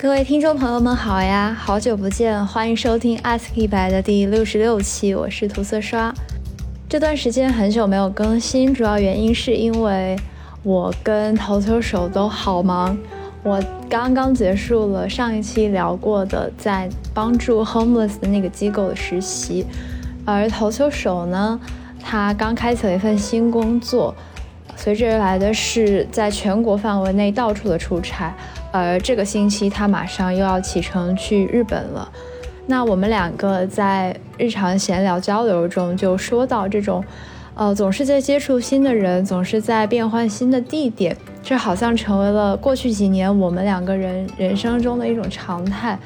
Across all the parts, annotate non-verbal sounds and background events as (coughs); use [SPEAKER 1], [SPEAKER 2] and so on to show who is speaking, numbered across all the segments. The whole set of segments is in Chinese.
[SPEAKER 1] 各位听众朋友们好呀，好久不见，欢迎收听 Ask 一百的第六十六期，我是涂色刷。这段时间很久没有更新，主要原因是因为我跟投球手都好忙。我刚刚结束了上一期聊过的在帮助 homeless 的那个机构的实习，而投球手呢，他刚开启了一份新工作，随之而来的是在全国范围内到处的出差。而这个星期他马上又要启程去日本了，那我们两个在日常闲聊交流中就说到这种，呃，总是在接触新的人，总是在变换新的地点，这好像成为了过去几年我们两个人人生中的一种常态。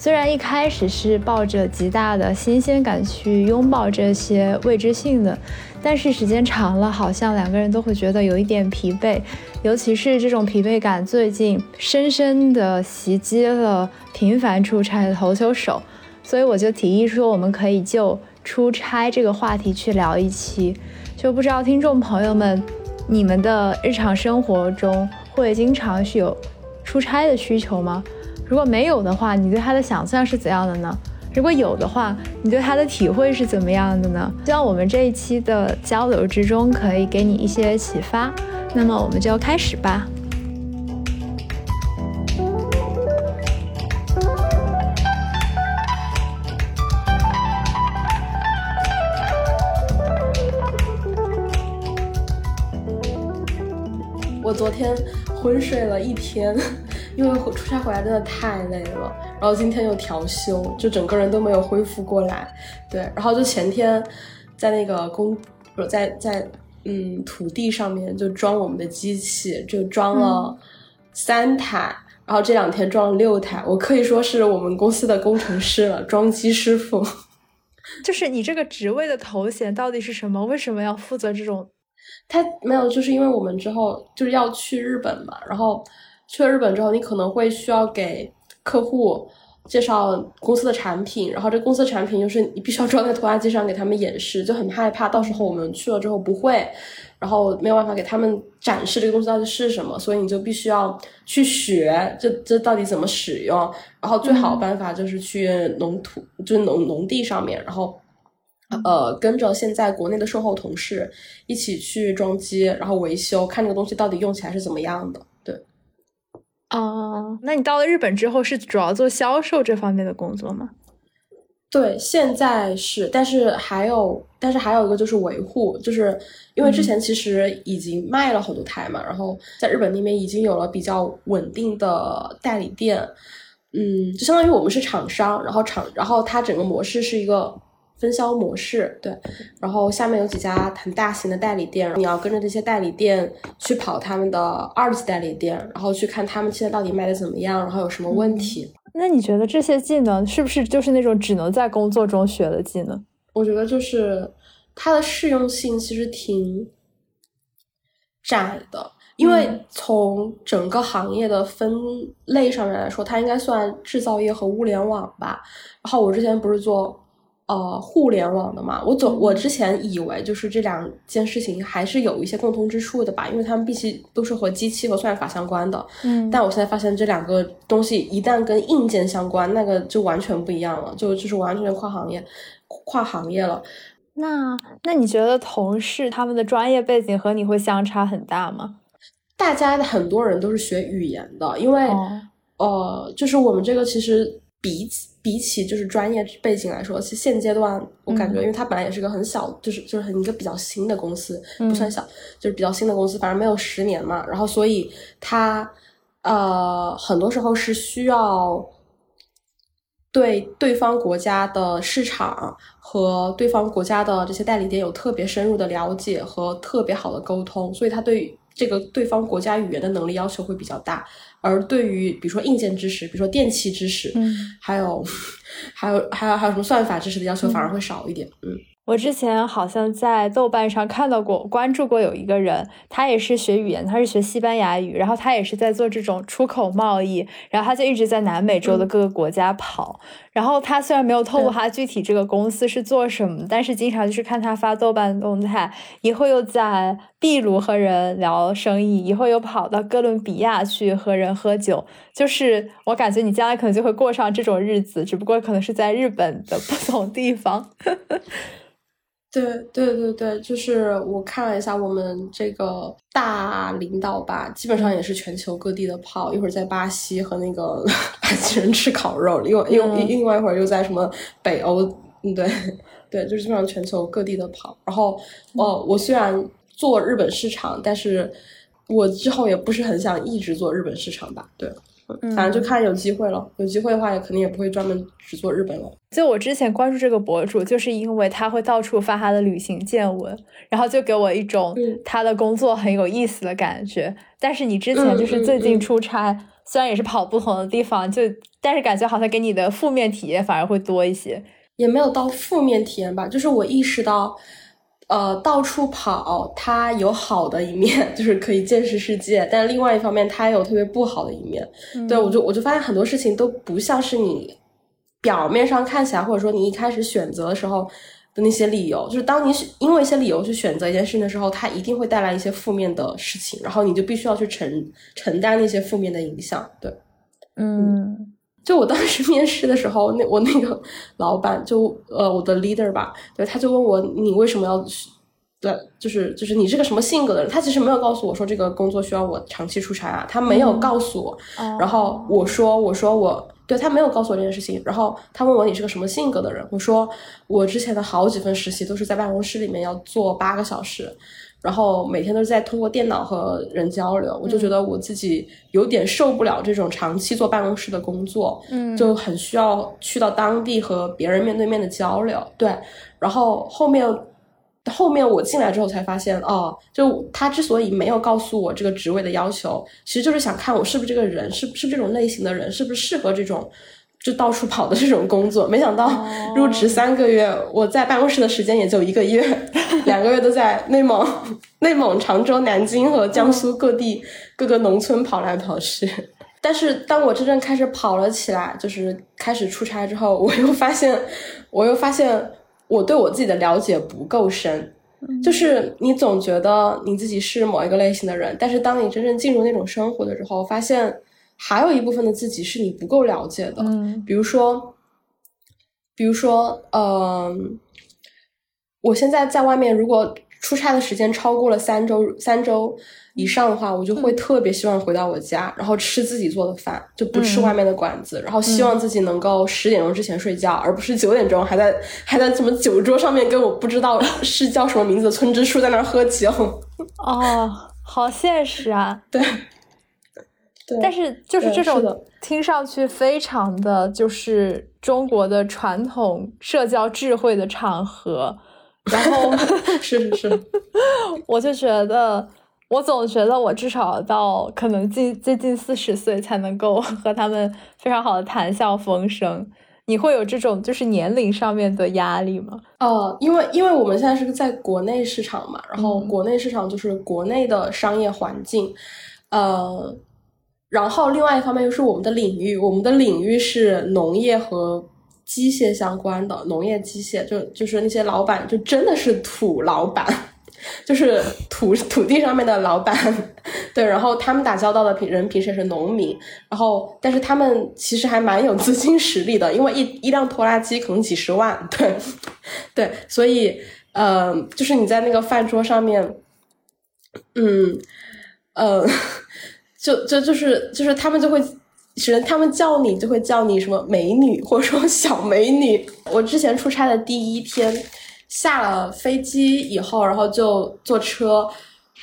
[SPEAKER 1] 虽然一开始是抱着极大的新鲜感去拥抱这些未知性的，但是时间长了，好像两个人都会觉得有一点疲惫。尤其是这种疲惫感，最近深深地袭击了频繁出差的投球手，所以我就提议说，我们可以就出差这个话题去聊一期。就不知道听众朋友们，你们的日常生活中会经常是有出差的需求吗？如果没有的话，你对他的想象是怎样的呢？如果有的话，你对他的体会是怎么样的呢？希望我们这一期的交流之中可以给你一些启发。那么我们就开始吧。
[SPEAKER 2] 我昨天昏睡了一天，因为出差回来真的太累了。然后今天又调休，就整个人都没有恢复过来。对，然后就前天在那个工，不是在在。嗯，土地上面就装我们的机器，就装了三台，然后这两天装了六台，我可以说是我们公司的工程师了，装机师傅。(laughs)
[SPEAKER 1] 就是你这个职位的头衔到底是什么？为什么要负责这种？
[SPEAKER 2] 他没有，就是因为我们之后就是要去日本嘛，然后去了日本之后，你可能会需要给客户。介绍公司的产品，然后这公司的产品就是你必须要装在拖拉机上给他们演示，就很害怕到时候我们去了之后不会，然后没有办法给他们展示这个东西到底是什么，所以你就必须要去学这这到底怎么使用，然后最好的办法就是去农土，就是农农地上面，然后呃跟着现在国内的售后同事一起去装机，然后维修，看这个东西到底用起来是怎么样的。
[SPEAKER 1] 哦，那你到了日本之后是主要做销售这方面的工作吗？
[SPEAKER 2] 对，现在是，但是还有，但是还有一个就是维护，就是因为之前其实已经卖了好多台嘛，然后在日本那边已经有了比较稳定的代理店，嗯，就相当于我们是厂商，然后厂，然后它整个模式是一个。分销模式对，然后下面有几家很大型的代理店，你要跟着这些代理店去跑他们的二级代理店，然后去看他们现在到底卖的怎么样，然后有什么问题。
[SPEAKER 1] 那你觉得这些技能是不是就是那种只能在工作中学的技能？
[SPEAKER 2] 我觉得就是它的适用性其实挺窄的，因为从整个行业的分类上面来说，它应该算制造业和物联网吧。然后我之前不是做。呃，互联网的嘛，我总我之前以为就是这两件事情还是有一些共通之处的吧，因为他们毕竟都是和机器和算法相关的。
[SPEAKER 1] 嗯，
[SPEAKER 2] 但我现在发现这两个东西一旦跟硬件相关，那个就完全不一样了，就就是完全跨行业，跨行业了。
[SPEAKER 1] 那那你觉得同事他们的专业背景和你会相差很大吗？
[SPEAKER 2] 大家的很多人都是学语言的，因为呃，就是我们这个其实比起。比起就是专业背景来说，其实现阶段我感觉，因为它本来也是个很小，就是就是很一个比较新的公司，不算小，就是比较新的公司，反正没有十年嘛。然后所以它呃很多时候是需要对对方国家的市场和对方国家的这些代理店有特别深入的了解和特别好的沟通，所以他对这个对方国家语言的能力要求会比较大。而对于比如说硬件知识，比如说电器知识，
[SPEAKER 1] 嗯，
[SPEAKER 2] 还有还有还有还有什么算法知识的要求反而会少一点，嗯。
[SPEAKER 1] 我之前好像在豆瓣上看到过、关注过有一个人，他也是学语言，他是学西班牙语，然后他也是在做这种出口贸易，然后他就一直在南美洲的各个国家跑。然后他虽然没有透露他具体这个公司是做什么，但是经常就是看他发豆瓣动态，一会又在秘鲁和人聊生意，一会又跑到哥伦比亚去和人喝酒。就是我感觉你将来可能就会过上这种日子，只不过可能是在日本的不同地方。(laughs)
[SPEAKER 2] 对对对对，就是我看了一下我们这个大领导吧，基本上也是全球各地的跑，一会儿在巴西和那个 (laughs) 巴西人吃烤肉，另外另另外一会儿又在什么北欧，嗯，对对，就是基本上全球各地的跑。然后，哦，我虽然做日本市场，但是我之后也不是很想一直做日本市场吧，对。反正就看有机会了，有机会的话也肯定也不会专门只做日本了。
[SPEAKER 1] 就我之前关注这个博主，就是因为他会到处发他的旅行见闻，然后就给我一种他的工作很有意思的感觉。但是你之前就是最近出差，虽然也是跑不同的地方，就但是感觉好像给你的负面体验反而会多一些。
[SPEAKER 2] 也没有到负面体验吧，就是我意识到。呃，到处跑，它有好的一面，(laughs) 就是可以见识世界。但另外一方面，它也有特别不好的一面。对我就我就发现很多事情都不像是你表面上看起来，或者说你一开始选择的时候的那些理由。就是当你因为一些理由去选择一件事情的时候，它一定会带来一些负面的事情，然后你就必须要去承承担那些负面的影响。对，
[SPEAKER 1] 嗯。
[SPEAKER 2] 就我当时面试的时候，那我那个老板就呃我的 leader 吧，对，他就问我你为什么要，对，就是就是你是个什么性格的人？他其实没有告诉我说这个工作需要我长期出差啊，他没有告诉我。然后我说我说我对他没有告诉我这件事情。然后他问我你是个什么性格的人？我说我之前的好几份实习都是在办公室里面要坐八个小时。然后每天都是在通过电脑和人交流，我就觉得我自己有点受不了这种长期坐办公室的工作，
[SPEAKER 1] 嗯，
[SPEAKER 2] 就很需要去到当地和别人面对面的交流。对，然后后面后面我进来之后才发现，哦，就他之所以没有告诉我这个职位的要求，其实就是想看我是不是这个人，是是不是这种类型的人，是不是适合这种。就到处跑的这种工作，没想到入职三个月，我在办公室的时间也就一个月，(laughs) 两个月都在内蒙、内蒙、常州、南京和江苏各地各个农村跑来跑去。但是当我真正开始跑了起来，就是开始出差之后，我又发现，我又发现我对我自己的了解不够深。就是你总觉得你自己是某一个类型的人，但是当你真正进入那种生活的时候，发现。还有一部分的自己是你不够了解的，
[SPEAKER 1] 嗯，
[SPEAKER 2] 比如说，比如说，嗯，我现在在外面，如果出差的时间超过了三周三周以上的话，我就会特别希望回到我家，然后吃自己做的饭，就不吃外面的馆子，然后希望自己能够十点钟之前睡觉，而不是九点钟还在还在什么酒桌上面跟我不知道是叫什么名字的村支书在那喝酒。
[SPEAKER 1] 哦，好现实啊！
[SPEAKER 2] 对。
[SPEAKER 1] 但是就是这种听上去非常的就是中国的传统社交智慧的场合，然后 (laughs)
[SPEAKER 2] 是是是，(laughs)
[SPEAKER 1] 我就觉得我总觉得我至少到可能近接近四十岁才能够 (laughs) 和他们非常好的谈笑风生。你会有这种就是年龄上面的压力吗？
[SPEAKER 2] 呃，因为因为我们现在是在国内市场嘛，然后国内市场就是国内的商业环境，呃。然后，另外一方面又是我们的领域，我们的领域是农业和机械相关的，农业机械就就是那些老板就真的是土老板，(laughs) 就是土土地上面的老板，(laughs) 对，然后他们打交道的平人平时也是农民，然后但是他们其实还蛮有资金实力的，因为一一辆拖拉机可能几十万，对 (laughs) 对，所以呃，就是你在那个饭桌上面，嗯呃。就就就是就是他们就会，只能他们叫你就会叫你什么美女或者说小美女。我之前出差的第一天，下了飞机以后，然后就坐车，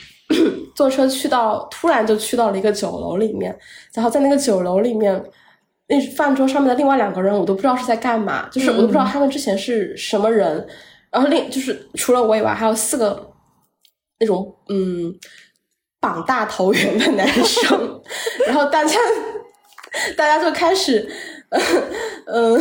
[SPEAKER 2] (coughs) 坐车去到突然就去到了一个酒楼里面，然后在那个酒楼里面，那饭桌上面的另外两个人我都不知道是在干嘛，就是我都不知道他们之前是什么人，然后另就是除了我以外还有四个那种嗯。膀大头圆的男生，然后大家大家就开始，嗯，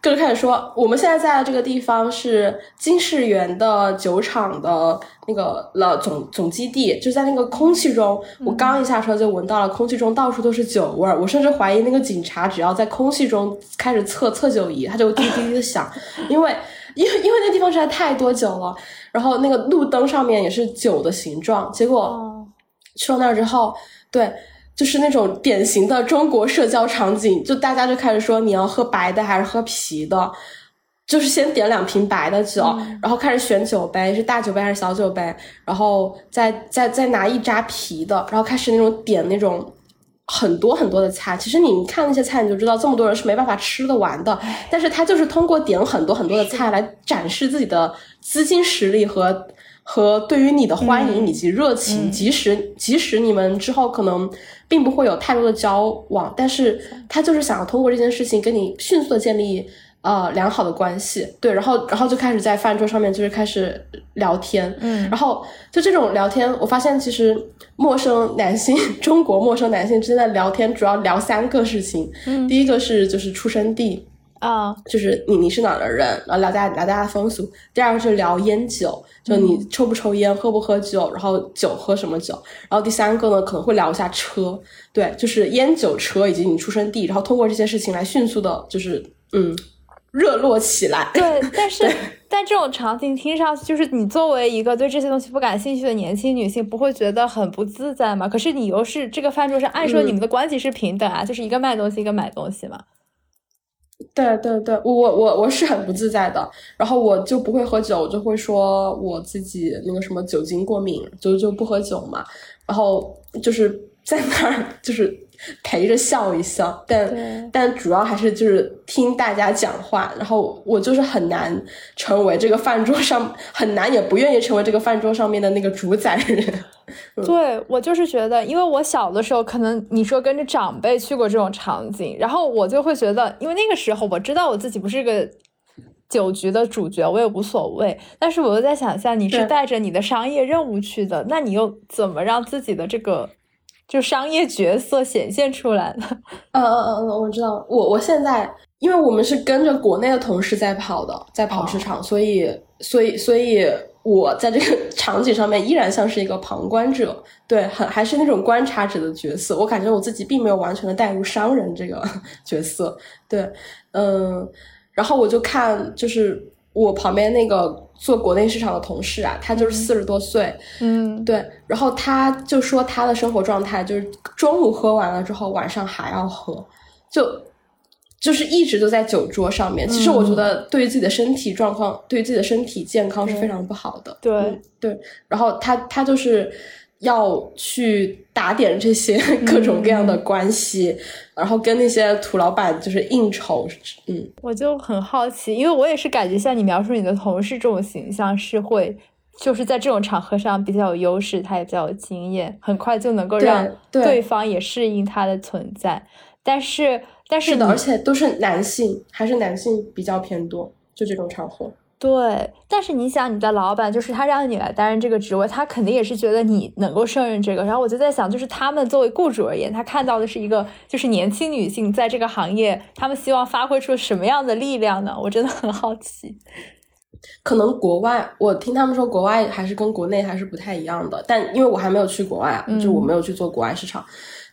[SPEAKER 2] 就开始说，我们现在在的这个地方是金世元的酒厂的那个了总总基地，就在那个空气中，我刚一下车就闻到了空气中到处都是酒味儿，我甚至怀疑那个警察只要在空气中开始测测酒仪，他就滴滴滴的响，因为因为因为那地方实在太多酒了，然后那个路灯上面也是酒的形状，结果去了那儿之后，对。就是那种典型的中国社交场景，就大家就开始说你要喝白的还是喝啤的，就是先点两瓶白的酒，然后开始选酒杯是大酒杯还是小酒杯，然后再再再拿一扎啤的，然后开始那种点那种很多很多的菜。其实你看那些菜，你就知道这么多人是没办法吃得完的，但是他就是通过点很多很多的菜来展示自己的资金实力和。和对于你的欢迎以及热情，即使即使你们之后可能并不会有太多的交往，但是他就是想要通过这件事情跟你迅速的建立呃良好的关系，对，然后然后就开始在饭桌上面就是开始聊天，嗯，然后就这种聊天，我发现其实陌生男性 (laughs) 中国陌生男性之间的聊天主要聊三个事情，嗯，第一个是就是出生地。
[SPEAKER 1] 啊，
[SPEAKER 2] 就是你你是哪的人，然后聊大家聊大家风俗。第二个是聊烟酒，就你抽不抽烟，喝不喝酒，然后酒喝什么酒。然后第三个呢，可能会聊一下车，对，就是烟酒车以及你出生地，然后通过这些事情来迅速的，就是嗯，热络起来。
[SPEAKER 1] 对，但是但这种场景听上去，就是你作为一个对这些东西不感兴趣的年轻女性，不会觉得很不自在吗？可是你又是这个饭桌上，按说你们的关系是平等啊，就是一个卖东西，一个买东西嘛。
[SPEAKER 2] 对对对，我我我是很不自在的，然后我就不会喝酒，我就会说我自己那个什么酒精过敏，就就不喝酒嘛，然后就是在那儿就是陪着笑一笑，但但主要还是就是听大家讲话，然后我就是很难成为这个饭桌上很难也不愿意成为这个饭桌上面的那个主宰人。
[SPEAKER 1] 对我就是觉得，因为我小的时候，可能你说跟着长辈去过这种场景，然后我就会觉得，因为那个时候我知道我自己不是个酒局的主角，我也无所谓。但是我又在想象，你是带着你的商业任务去的，那你又怎么让自己的这个就商业角色显现出来呢？(laughs)
[SPEAKER 2] 嗯嗯嗯嗯，我知道，我我现在，因为我们是跟着国内的同事在跑的，在跑市场，所以所以所以。我在这个 (laughs) 场景上面依然像是一个旁观者，对，很还是那种观察者的角色。我感觉我自己并没有完全的带入商人这个 (laughs) 角色，对，嗯，然后我就看，就是我旁边那个做国内市场的同事啊，他就是四十多岁，
[SPEAKER 1] 嗯，
[SPEAKER 2] 对，然后他就说他的生活状态就是中午喝完了之后，晚上还要喝，就。就是一直都在酒桌上面，其实我觉得对于自己的身体状况，对于自己的身体健康是非常不好的。
[SPEAKER 1] 对
[SPEAKER 2] 对，然后他他就是要去打点这些各种各样的关系，然后跟那些土老板就是应酬。嗯，
[SPEAKER 1] 我就很好奇，因为我也是感觉像你描述你的同事这种形象，是会就是在这种场合上比较有优势，他也比较有经验，很快就能够让对方也适应他的存在，但是。但
[SPEAKER 2] 是的，而且都是男性，还是男性比较偏多，就这种场合。
[SPEAKER 1] 对，但是你想，你的老板就是他让你来担任这个职位，他肯定也是觉得你能够胜任这个。然后我就在想，就是他们作为雇主而言，他看到的是一个就是年轻女性在这个行业，他们希望发挥出什么样的力量呢？我真的很好奇。
[SPEAKER 2] 可能国外，我听他们说国外还是跟国内还是不太一样的，但因为我还没有去国外啊，就我没有去做国外市场，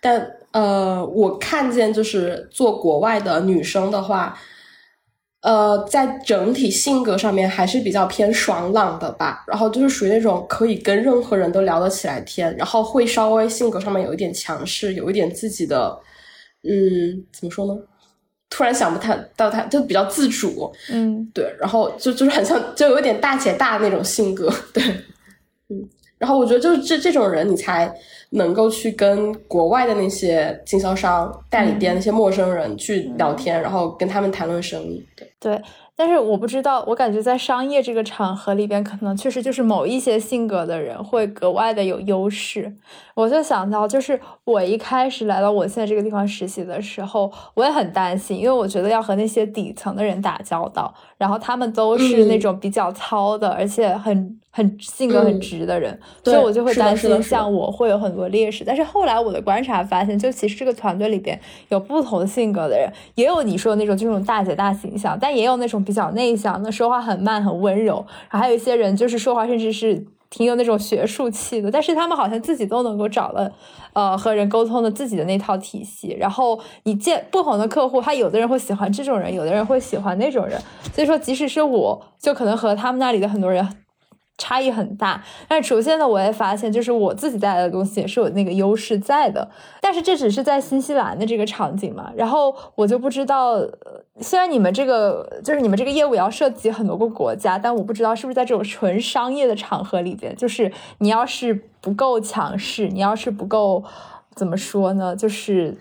[SPEAKER 2] 但。呃，我看见就是做国外的女生的话，呃，在整体性格上面还是比较偏爽朗的吧。然后就是属于那种可以跟任何人都聊得起来天，然后会稍微性格上面有一点强势，有一点自己的，嗯，怎么说呢？突然想不太到，他就比较自主，
[SPEAKER 1] 嗯，
[SPEAKER 2] 对。然后就就是很像，就有点大姐大那种性格，对，嗯。然后我觉得就是这这种人，你才能够去跟国外的那些经销商、代理店那些陌生人去聊天，然后跟他们谈论生意。
[SPEAKER 1] 对，但是我不知道，我感觉在商业这个场合里边，可能确实就是某一些性格的人会格外的有优势。我就想到，就是我一开始来到我现在这个地方实习的时候，我也很担心，因为我觉得要和那些底层的人打交道，然后他们都是那种比较糙的，而且很很性格很直的人，所以我就会担心像我会有很多劣势。但是后来我的观察发现，就其实这个团队里边有不同性格的人，也有你说的那种这种大姐大形象，但也有那种比较内向那，说话很慢很温柔，然后还有一些人就是说话甚至是。挺有那种学术气的，但是他们好像自己都能够找了，呃，和人沟通的自己的那套体系。然后你见不同的客户，他有的人会喜欢这种人，有的人会喜欢那种人。所以说，即使是我，就可能和他们那里的很多人。差异很大，但是逐渐的我也发现，就是我自己带来的东西也是有那个优势在的。但是这只是在新西兰的这个场景嘛，然后我就不知道，虽然你们这个就是你们这个业务也要涉及很多个国家，但我不知道是不是在这种纯商业的场合里边，就是你要是不够强势，你要是不够怎么说呢，就是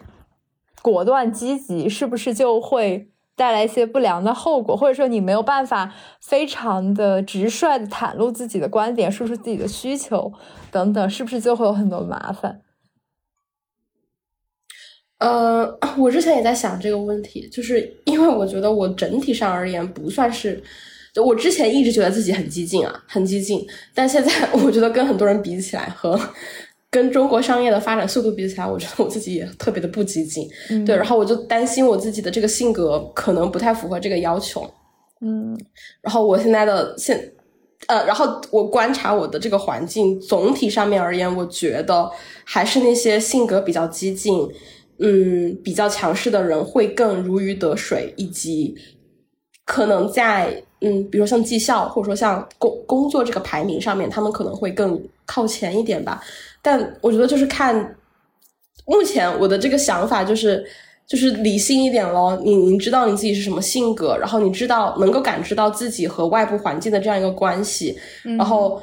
[SPEAKER 1] 果断积极，是不是就会？带来一些不良的后果，或者说你没有办法非常的直率的袒露自己的观点，说出自己的需求等等，是不是就会有很多麻烦？
[SPEAKER 2] 呃，(coughs) 我之前也在想这个问题，就是因为我觉得我整体上而言不算是，我之前一直觉得自己很激进啊，很激进，但现在 (laughs) 我觉得跟很多人比起来和。跟中国商业的发展速度比起来，我觉得我自己也特别的不激进，对，然后我就担心我自己的这个性格可能不太符合这个要求，
[SPEAKER 1] 嗯，
[SPEAKER 2] 然后我现在的现，呃，然后我观察我的这个环境，总体上面而言，我觉得还是那些性格比较激进，嗯，比较强势的人会更如鱼得水，以及可能在嗯，比如说像绩效或者说像工工作这个排名上面，他们可能会更靠前一点吧。但我觉得就是看，目前我的这个想法就是，就是理性一点咯。你你知道你自己是什么性格，然后你知道能够感知到自己和外部环境的这样一个关系，然后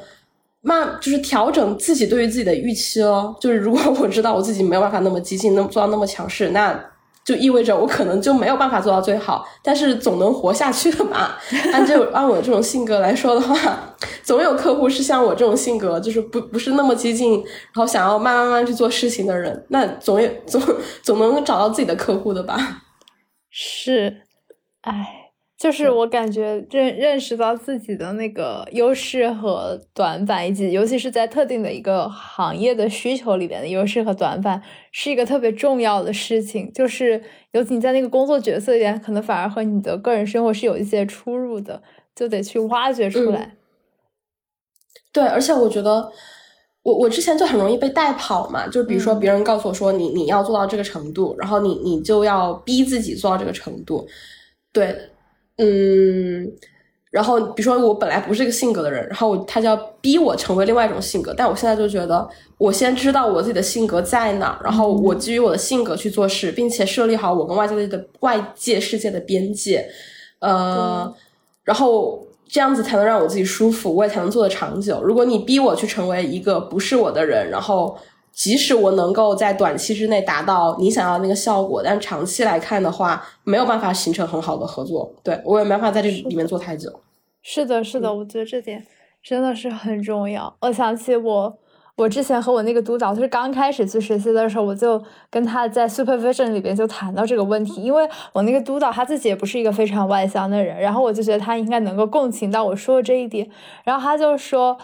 [SPEAKER 2] 慢就是调整自己对于自己的预期咯。就是如果我知道我自己没有办法那么激进，那么做到那么强势，那。就意味着我可能就没有办法做到最好，但是总能活下去的吧。(laughs) 按这按我这种性格来说的话，总有客户是像我这种性格，就是不不是那么激进，然后想要慢慢慢去做事情的人，那总有总总能找到自己的客户的吧。
[SPEAKER 1] 是，唉。就是我感觉认认识到自己的那个优势和短板，以及尤其是在特定的一个行业的需求里边的优势和短板，是一个特别重要的事情。就是尤其你在那个工作角色里边，可能反而和你的个人生活是有一些出入的，就得去挖掘出来。
[SPEAKER 2] 对，而且我觉得，我我之前就很容易被带跑嘛，就比如说别人告诉我说你你要做到这个程度，然后你你就要逼自己做到这个程度，对。嗯，然后比如说我本来不是一个性格的人，然后他就要逼我成为另外一种性格，但我现在就觉得，我先知道我自己的性格在哪，然后我基于我的性格去做事，并且设立好我跟外界的外界世界的边界，呃，然后这样子才能让我自己舒服，我也才能做得长久。如果你逼我去成为一个不是我的人，然后。即使我能够在短期之内达到你想要那个效果，但长期来看的话，没有办法形成很好的合作。对我也没办法在这里面做太久。
[SPEAKER 1] 是的，是的，我觉得这点真的是很重要。我想起我，我之前和我那个督导，就是刚开始去实习的时候，我就跟他在 supervision 里边就谈到这个问题，因为我那个督导他自己也不是一个非常外向的人，然后我就觉得他应该能够共情到我说的这一点，然后他就说。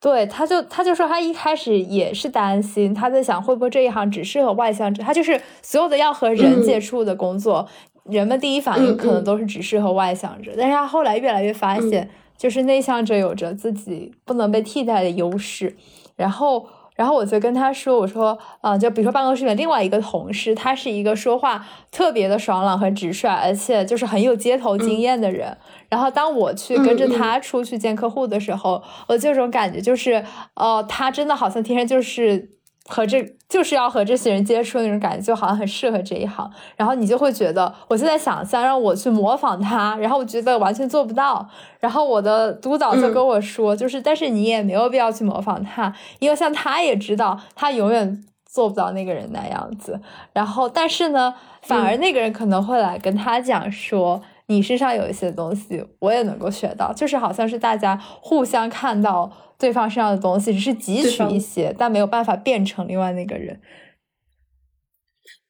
[SPEAKER 1] 对，他就他就说他一开始也是担心，他在想会不会这一行只适合外向者，他就是所有的要和人接触的工作，人们第一反应可能都是只适合外向者，但是他后来越来越发现，就是内向者有着自己不能被替代的优势，然后。然后我就跟他说：“我说，啊，就比如说办公室里面另外一个同事，他是一个说话特别的爽朗和直率，而且就是很有街头经验的人。然后当我去跟着他出去见客户的时候，我这种感觉就是，哦，他真的好像天生就是。”和这就是要和这些人接触那种感觉，就好像很适合这一行。然后你就会觉得，我现在想象让我去模仿他，然后我觉得完全做不到。然后我的督导就跟我说，就是但是你也没有必要去模仿他，因为像他也知道，他永远做不到那个人那样子。然后但是呢，反而那个人可能会来跟他讲说。你身上有一些东西，我也能够学到，就是好像是大家互相看到对方身上的东西，只是汲取一些，但没有办法变成另外那个人。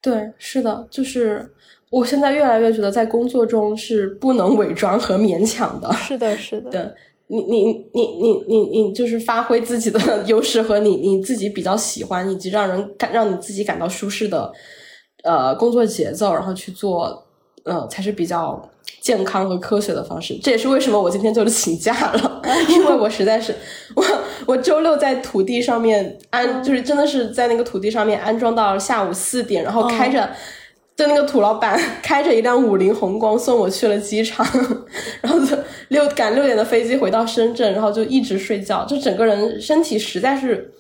[SPEAKER 2] 对，是的，就是我现在越来越觉得，在工作中是不能伪装和勉强的。
[SPEAKER 1] 是的，是的。
[SPEAKER 2] 对，你你你你你你就是发挥自己的 (laughs) 优势和你你自己比较喜欢以及让人感让你自己感到舒适的呃工作节奏，然后去做，呃，才是比较。健康和科学的方式，这也是为什么我今天就是请假了，因为我实在是我我周六在土地上面安，就是真的是在那个土地上面安装到下午四点，然后开着，就那个土老板开着一辆五菱宏光送我去了机场，然后就六赶六点的飞机回到深圳，然后就一直睡觉，就整个人身体实在是。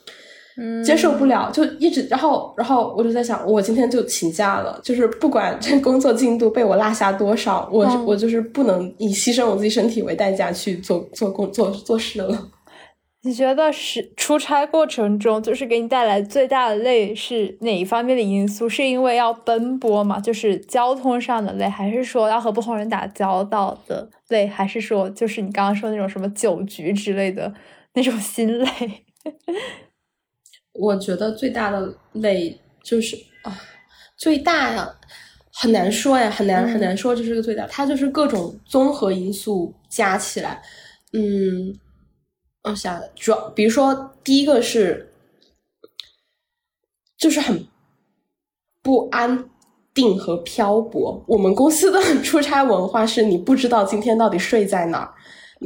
[SPEAKER 2] 接受不了，就一直，然后，然后我就在想，我今天就请假了，就是不管这工作进度被我落下多少，我我就是不能以牺牲我自己身体为代价去做做工做做事了。(laughs)
[SPEAKER 1] 你觉得是出差过程中，就是给你带来最大的累是哪一方面的因素？是因为要奔波吗？就是交通上的累，还是说要和不同人打交道的累，还是说就是你刚刚说那种什么酒局之类的那种心累？
[SPEAKER 2] 我觉得最大的累就是啊，最大呀，很难说呀，很难很难说，这是个最大，它就是各种综合因素加起来，嗯，我想主要，比如说第一个是，就是很不安定和漂泊。我们公司的出差文化是你不知道今天到底睡在哪儿，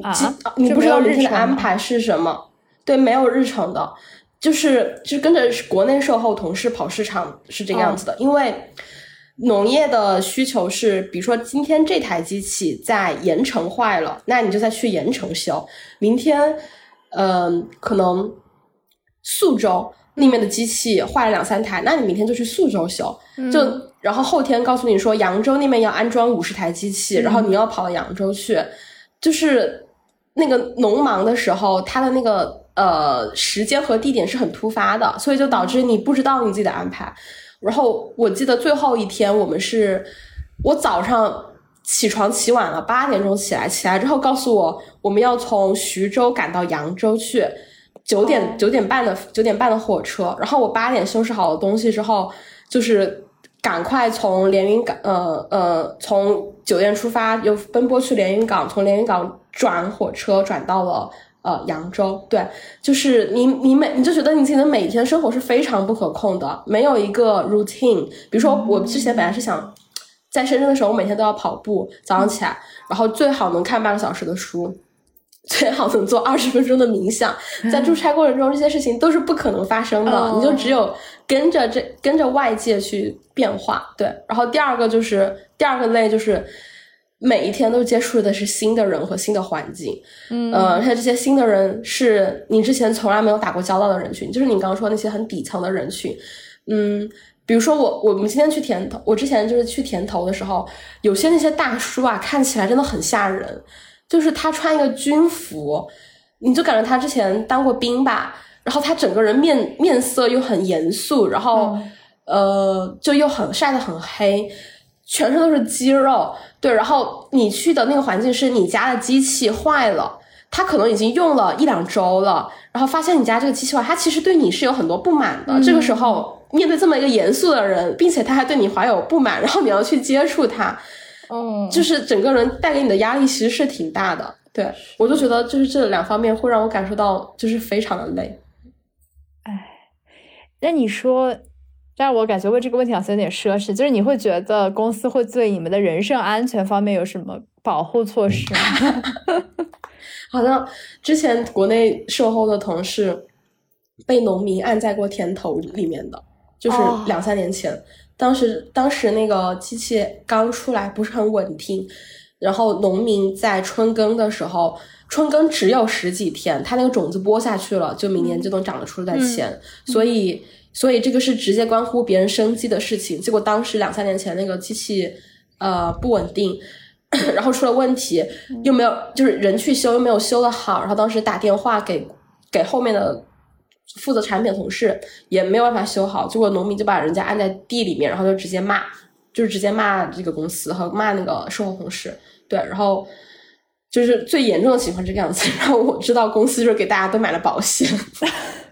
[SPEAKER 1] 啊，
[SPEAKER 2] 你不知道明天的安排是什么，对，没有日程的。就是就是跟着国内售后同事跑市场是这个样子的，因为农业的需求是，比如说今天这台机器在盐城坏了，那你就再去盐城修；明天，嗯，可能宿州那面的机器坏了两三台，那你明天就去宿州修。就然后后天告诉你说扬州那边要安装五十台机器，然后你要跑到扬州去，就是那个农忙的时候，他的那个。呃，时间和地点是很突发的，所以就导致你不知道你自己的安排。然后我记得最后一天，我们是我早上起床起晚了，八点钟起来，起来之后告诉我我们要从徐州赶到扬州去，九点九点半的九点半的火车。然后我八点收拾好了东西之后，就是赶快从连云港，呃呃，从酒店出发，又奔波去连云港，从连云港转火车转到了。呃，扬州对，就是你，你每你就觉得你自己的每天生活是非常不可控的，没有一个 routine。比如说，我之前本来是想在深圳的时候，我每天都要跑步，早上起来，然后最好能看半个小时的书，最好能做二十分钟的冥想。在出差过程中，这些事情都是不可能发生的，你就只有跟着这跟着外界去变化。对，然后第二个就是第二个类就是。每一天都接触的是新的人和新的环境，嗯，而且这些新的人是你之前从来没有打过交道的人群，就是你刚刚说那些很底层的人群，嗯，比如说我我们今天去田头，我之前就是去田头的时候，有些那些大叔啊，看起来真的很吓人，就是他穿一个军服，你就感觉他之前当过兵吧，然后他整个人面面色又很严肃，然后呃，就又很晒得很黑。全身都是肌肉，对，然后你去的那个环境是你家的机器坏了，他可能已经用了一两周了，然后发现你家这个机器坏，他其实对你是有很多不满的。这个时候面对这么一个严肃的人，并且他还对你怀有不满，然后你要去接触他，
[SPEAKER 1] 嗯，
[SPEAKER 2] 就是整个人带给你的压力其实是挺大的。对我就觉得就是这两方面会让我感受到就是非常的累。
[SPEAKER 1] 哎，那你说？但是我感觉问这个问题好像有点奢侈，就是你会觉得公司会对你们的人身安全方面有什么保护措施吗？(laughs)
[SPEAKER 2] 好像之前国内售后的同事被农民按在过田头里面的，就是两三年前，当时当时那个机器刚出来不是很稳定，然后农民在春耕的时候，春耕只有十几天，它那个种子播下去了，就明年就能长得出来钱，所以。所以这个是直接关乎别人生计的事情。结果当时两三年前那个机器，呃不稳定，(coughs) 然后出了问题，又没有就是人去修又没有修的好，然后当时打电话给给后面的负责产品的同事，也没有办法修好。结果农民就把人家按在地里面，然后就直接骂，就是直接骂这个公司和骂那个售后同事。对，然后就是最严重的情况这个样子。(laughs) 然后我知道公司就是给大家都买了保险。(laughs)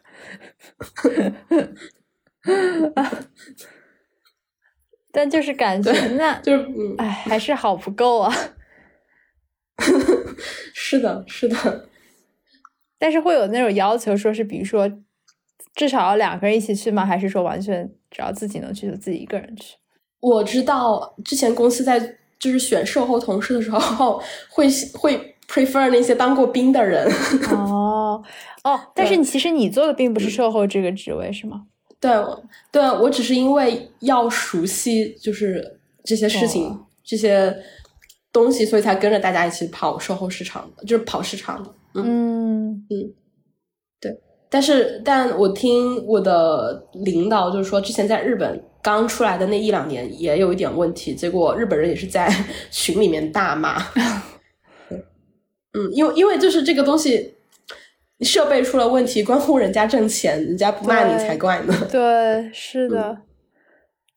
[SPEAKER 2] (laughs)
[SPEAKER 1] 但就是感觉那
[SPEAKER 2] 就是，
[SPEAKER 1] 哎，还是好不够啊。(laughs)
[SPEAKER 2] 是的，是的。
[SPEAKER 1] 但是会有那种要求，说是比如说至少要两个人一起去吗？还是说完全只要自己能去就自己一个人去？
[SPEAKER 2] 我知道之前公司在就是选售后同事的时候，(laughs) 会会 prefer 那些当过兵的人。
[SPEAKER 1] 哦哦，但是你其实你做的并不是售后这个职位，是吗？
[SPEAKER 2] 对，对我只是因为要熟悉就是这些事情、这些东西，所以才跟着大家一起跑售后市场的，就是跑市场的。嗯嗯，对。但是，但我听我的领导就是说，之前在日本刚出来的那一两年也有一点问题，结果日本人也是在 (laughs) 群里面大骂。嗯，因为因为就是这个东西。设备出了问题，关乎人家挣钱，人家不骂你才怪呢。
[SPEAKER 1] 对，是的。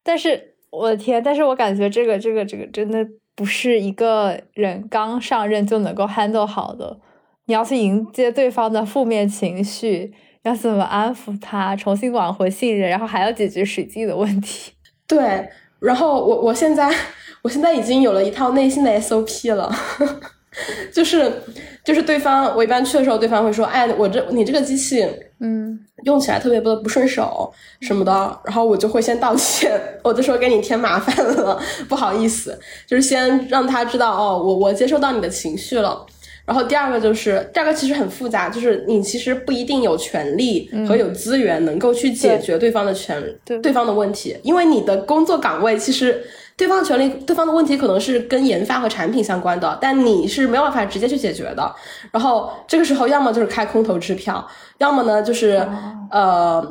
[SPEAKER 1] 但是我的天，但是我感觉这个、这个、这个真的不是一个人刚上任就能够 handle 好的。你要去迎接对方的负面情绪，要怎么安抚他，重新挽回信任，然后还要解决实际的问题。
[SPEAKER 2] 对，然后我我现在我现在已经有了一套内心的 SOP 了。(laughs) 就是就是对方，我一般去的时候，对方会说：“哎，我这你这个机器，
[SPEAKER 1] 嗯，
[SPEAKER 2] 用起来特别不不顺手什么的。”然后我就会先道歉，(laughs) 我就说给你添麻烦了，不好意思。就是先让他知道哦，我我接收到你的情绪了。然后第二个就是，第二个其实很复杂，就是你其实不一定有权利和有资源能够去解决对方的权
[SPEAKER 1] 对
[SPEAKER 2] 对方的问题，因为你的工作岗位其实。对方的权利，对方的问题可能是跟研发和产品相关的，但你是没有办法直接去解决的。然后这个时候，要么就是开空头支票，要么呢就是呃，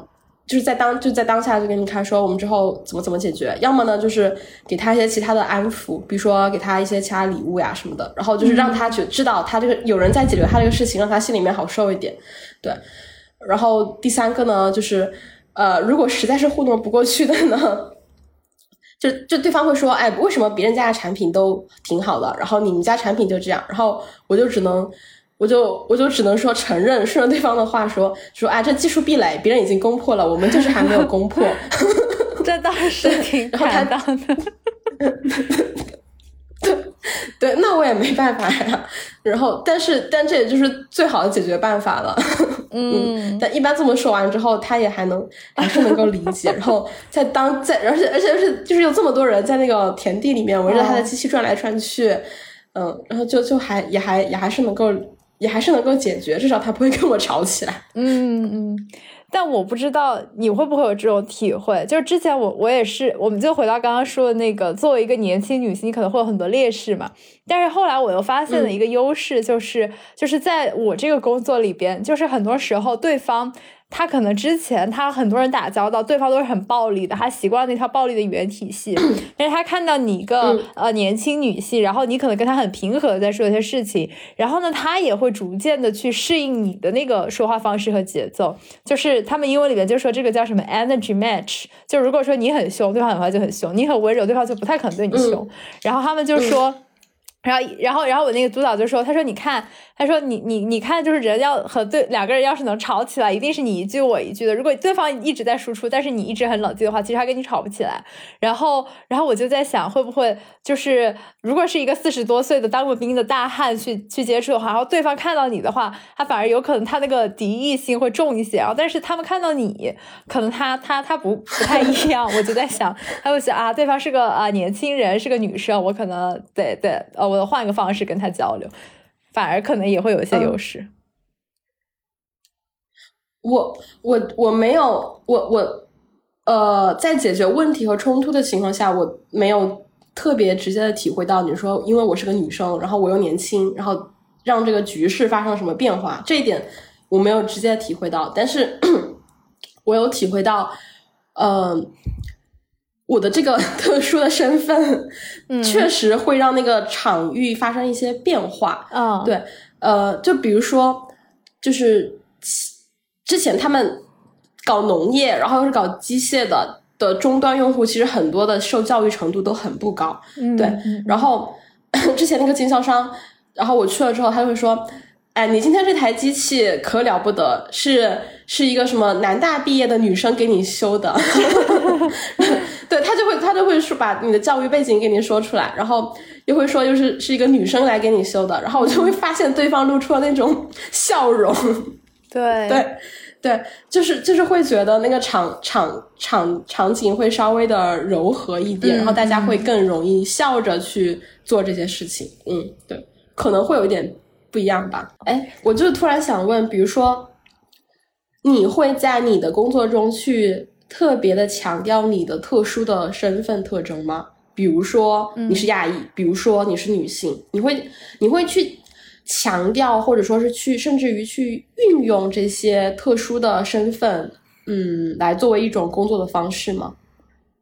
[SPEAKER 2] 就是在当就在当下就跟你开说我们之后怎么怎么解决，要么呢就是给他一些其他的安抚，比如说给他一些其他礼物呀什么的，然后就是让他去知道他这个有人在解决他这个事情，让他心里面好受一点。对，然后第三个呢就是呃，如果实在是糊弄不过去的呢。就就对方会说，哎，为什么别人家的产品都挺好的，然后你们家产品就这样，然后我就只能，我就我就只能说承认，顺着对方的话说说，哎，这技术壁垒别人已经攻破了，我们就是还没有攻破，(laughs)
[SPEAKER 1] 这倒是挺坦荡的。(laughs)
[SPEAKER 2] 对 (laughs) 对，那我也没办法呀。然后，但是，但这也就是最好的解决办法了。(laughs) 嗯，但一般这么说完之后，他也还能还是能够理解。然后在当在，而且而且是就是有这么多人在那个田地里面围着他的机器转来转去，嗯，然后就就还也还也还是能够也还是能够解决，至少他不会跟我吵起来。
[SPEAKER 1] 嗯嗯。但我不知道你会不会有这种体会，就是之前我我也是，我们就回到刚刚说的那个，作为一个年轻女性，你可能会有很多劣势嘛。但是后来我又发现了一个优势，就是就是在我这个工作里边，就是很多时候对方。他可能之前他很多人打交道，对方都是很暴力的，他习惯那套暴力的语言体系。(clears throat) 但是他看到你一个呃年轻女性，然后你可能跟他很平和的在说一些事情，然后呢，他也会逐渐的去适应你的那个说话方式和节奏。就是他们英文里面就说这个叫什么 energy match，就如果说你很凶，对方很快就很凶；你很温柔，对方就不太可能对你凶。然后他们就说。然后，然后，然后我那个督导就说：“他说，你看，他说，你，你，你看，就是人要和对两个人要是能吵起来，一定是你一句我一句的。如果对方一直在输出，但是你一直很冷静的话，其实他跟你吵不起来。然后，然后我就在想，会不会就是如果是一个四十多岁的当过兵的大汉去去接触的话，然后对方看到你的话，他反而有可能他那个敌意性会重一些。然后，但是他们看到你，可能他他他不不太一样。我就在想，他会想啊，对方是个啊年轻人，是个女生，我可能对对呃。”我换个方式跟他交流，反而可能也会有一些优势。
[SPEAKER 2] 我我我没有我我呃，在解决问题和冲突的情况下，我没有特别直接的体会到你说，因为我是个女生，然后我又年轻，然后让这个局势发生了什么变化，这一点我没有直接体会到。但是 (clears throat) 我有体会到，嗯。我的这个 (laughs) 特殊的身份，(laughs) 确实会让那个场域发生一些变化。
[SPEAKER 1] 嗯，
[SPEAKER 2] 对，呃，就比如说，就是之前他们搞农业，然后又是搞机械的的终端用户，其实很多的受教育程度都很不高。对，然后 (coughs) 之前那个经销商，然后我去了之后，他就会说，哎，你今天这台机器可了不得，是是一个什么南大毕业的女生给你修的，(laughs) 对他就会他就会说把你的教育背景给你说出来，然后又会说就是是一个女生来给你修的，然后我就会发现对方露出了那种笑容，(laughs)
[SPEAKER 1] 对 (laughs)
[SPEAKER 2] 对。对，就是就是会觉得那个场场场场景会稍微的柔和一点，然后大家会更容易笑着去做这些事情。嗯，对，可能会有一点不一样吧。哎，我就突然想问，比如说，你会在你的工作中去特别的强调你的特殊的身份特征吗？比如说你是亚裔，比如说你是女性，你会你会去。强调或者说是去，甚至于去运用这些特殊的身份，嗯，来作为一种工作的方式吗？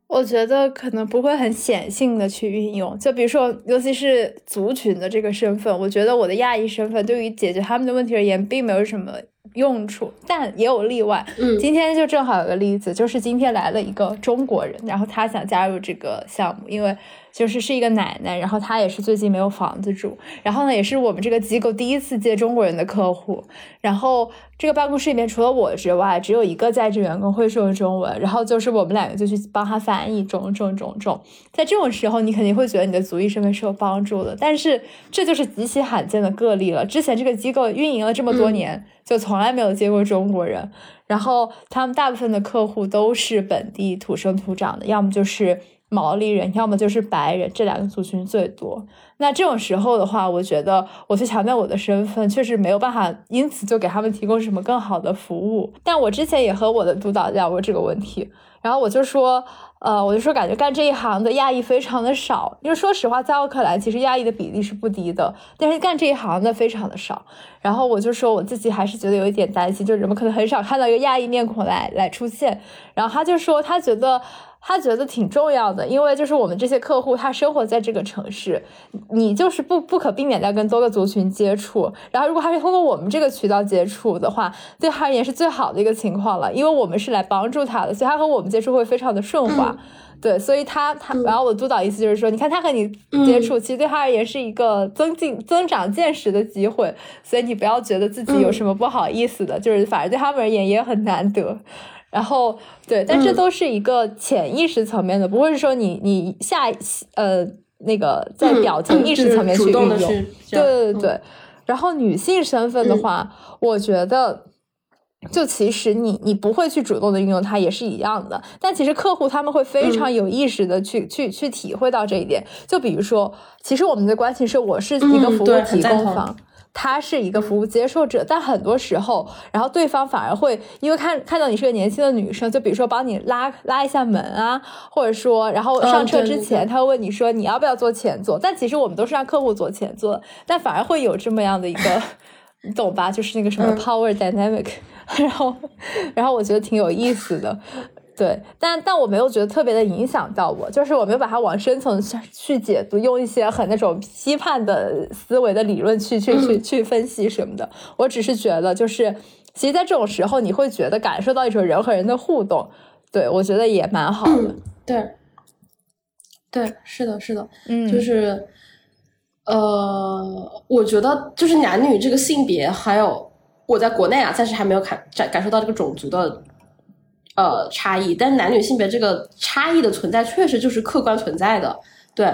[SPEAKER 1] 我觉得可能不会很显性的去运用。就比如说，尤其是族群的这个身份，我觉得我的亚裔身份对于解决他们的问题而言，并没有什么用处。但也有例外。
[SPEAKER 2] 嗯，
[SPEAKER 1] 今天就正好有个例子，就是今天来了一个中国人，然后他想加入这个项目，因为。就是是一个奶奶，然后她也是最近没有房子住，然后呢，也是我们这个机构第一次接中国人的客户，然后这个办公室里面除了我之外，只有一个在职员工会说中文，然后就是我们两个就去帮他翻译，种种种种，在这种时候，你肯定会觉得你的族裔身份是有帮助的，但是这就是极其罕见的个例了。之前这个机构运营了这么多年，就从来没有接过中国人，然后他们大部分的客户都是本地土生土长的，要么就是。毛利人，要么就是白人，这两个族群最多。那这种时候的话，我觉得我去强调我的身份，确实没有办法，因此就给他们提供什么更好的服务。但我之前也和我的督导聊过这个问题，然后我就说。呃，我就说感觉干这一行的亚裔非常的少，因为说实话，在奥克兰其实亚裔的比例是不低的，但是干这一行的非常的少。然后我就说我自己还是觉得有一点担心，就是人们可能很少看到一个亚裔面孔来来出现。然后他就说他觉得他觉得挺重要的，因为就是我们这些客户他生活在这个城市，你就是不不可避免的跟多个族群接触。然后如果他是通过我们这个渠道接触的话，对他而言是最好的一个情况了，因为我们是来帮助他的，所以他和我们接触会非常的顺滑。对，所以他他，然后我督导意思就是说，你看他和你接触，其实对他而言是一个增进增长见识的机会，所以你不要觉得自己有什么不好意思的，就是反而对他们而言也很难得。然后对，但这都是一个潜意识层面的，不会是说你你下呃那个在表层意识层面去运用。对对对。然后女性身份的话，我觉得。就其实你你不会去主动的运用它也是一样的，但其实客户他们会非常有意识的去去去体会到这一点。就比如说，其实我们的关系是我是一个服务提供方，他是一个服务接受者，但很多时候，然后对方反而会因为看看到你是个年轻的女生，就比如说帮你拉拉一下门啊，或者说然后上车之前他会问你说你要不要坐前座，但其实我们都是让客户坐前座，但反而会有这么样的一个，(laughs) 你懂吧？就是那个什么 power dynamic。(laughs) 然后，然后我觉得挺有意思的，对，但但我没有觉得特别的影响到我，就是我没有把它往深层去解读，用一些很那种批判的思维的理论去去去去分析什么的。我只是觉得，就是其实，在这种时候，你会觉得感受到一种人和人的互动，对我觉得也蛮好的。
[SPEAKER 2] 对，对，是的，是的，嗯，就是，呃，我觉得就是男女这个性别还有。我在国内啊，暂时还没有感感感受到这个种族的呃差异，但是男女性别这个差异的存在，确实就是客观存在的。对，